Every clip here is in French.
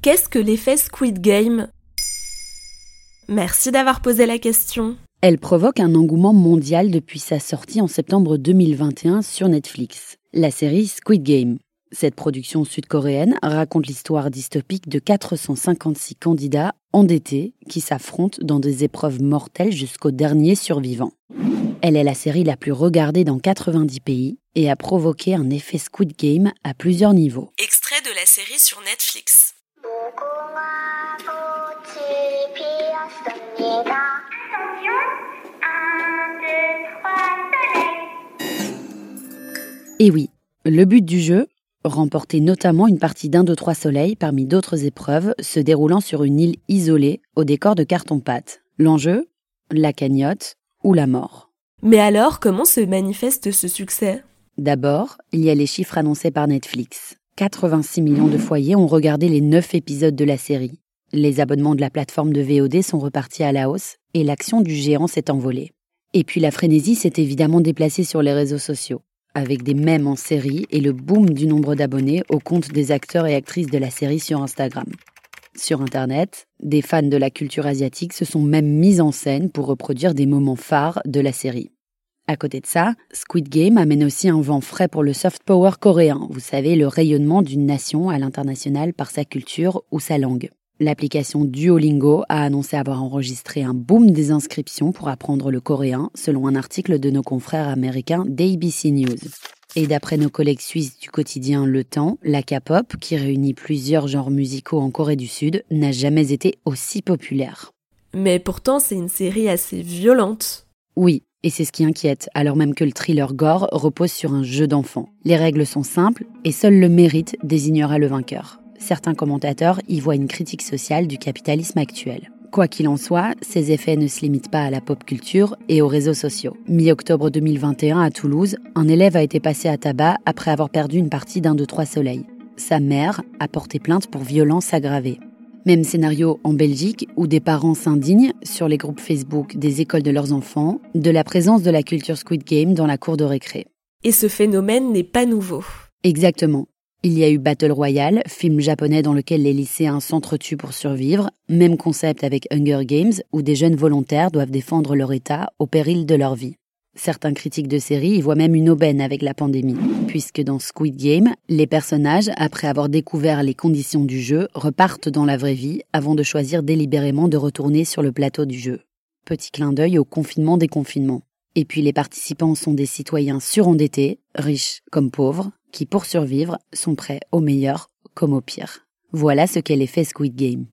Qu'est-ce que l'effet Squid Game? Merci d'avoir posé la question. Elle provoque un engouement mondial depuis sa sortie en septembre 2021 sur Netflix, la série Squid Game. Cette production sud-coréenne raconte l'histoire dystopique de 456 candidats endettés qui s'affrontent dans des épreuves mortelles jusqu'au dernier survivant. Elle est la série la plus regardée dans 90 pays et a provoqué un effet Squid Game à plusieurs niveaux. Extrait de la série sur Netflix. Et oui, le but du jeu, remporter notamment une partie d'un de trois soleils parmi d'autres épreuves se déroulant sur une île isolée au décor de carton-pâte. L'enjeu La cagnotte ou la mort. Mais alors, comment se manifeste ce succès? D'abord, il y a les chiffres annoncés par Netflix. 86 millions de foyers ont regardé les 9 épisodes de la série. Les abonnements de la plateforme de VOD sont repartis à la hausse et l'action du géant s'est envolée. Et puis la frénésie s'est évidemment déplacée sur les réseaux sociaux avec des mèmes en série et le boom du nombre d'abonnés au compte des acteurs et actrices de la série sur Instagram. Sur Internet, des fans de la culture asiatique se sont même mis en scène pour reproduire des moments phares de la série. À côté de ça, Squid Game amène aussi un vent frais pour le soft power coréen, vous savez, le rayonnement d'une nation à l'international par sa culture ou sa langue. L'application Duolingo a annoncé avoir enregistré un boom des inscriptions pour apprendre le coréen, selon un article de nos confrères américains d'ABC News. Et d'après nos collègues suisses du quotidien Le Temps, la K-pop, qui réunit plusieurs genres musicaux en Corée du Sud, n'a jamais été aussi populaire. Mais pourtant, c'est une série assez violente. Oui, et c'est ce qui inquiète, alors même que le thriller gore repose sur un jeu d'enfant. Les règles sont simples, et seul le mérite désignera le vainqueur certains commentateurs y voient une critique sociale du capitalisme actuel. Quoi qu'il en soit, ces effets ne se limitent pas à la pop culture et aux réseaux sociaux. Mi-octobre 2021 à Toulouse, un élève a été passé à tabac après avoir perdu une partie d'un de trois soleils. Sa mère a porté plainte pour violence aggravée. Même scénario en Belgique où des parents s'indignent sur les groupes Facebook des écoles de leurs enfants de la présence de la culture Squid Game dans la cour de récré. Et ce phénomène n'est pas nouveau. Exactement. Il y a eu Battle Royale, film japonais dans lequel les lycéens s'entretuent pour survivre, même concept avec Hunger Games, où des jeunes volontaires doivent défendre leur État au péril de leur vie. Certains critiques de série y voient même une aubaine avec la pandémie, puisque dans Squid Game, les personnages, après avoir découvert les conditions du jeu, repartent dans la vraie vie avant de choisir délibérément de retourner sur le plateau du jeu. Petit clin d'œil au confinement des confinements. Et puis les participants sont des citoyens surendettés, riches comme pauvres, qui, pour survivre, sont prêts au meilleur comme au pire. Voilà ce qu'est l'effet Squid Game.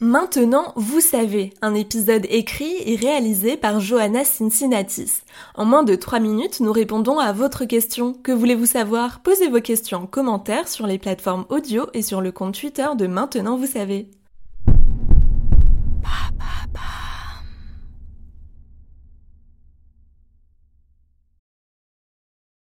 Maintenant, vous savez, un épisode écrit et réalisé par Johanna Cincinnatis. En moins de 3 minutes, nous répondons à votre question. Que voulez-vous savoir? Posez vos questions en commentaire sur les plateformes audio et sur le compte Twitter de Maintenant, vous savez.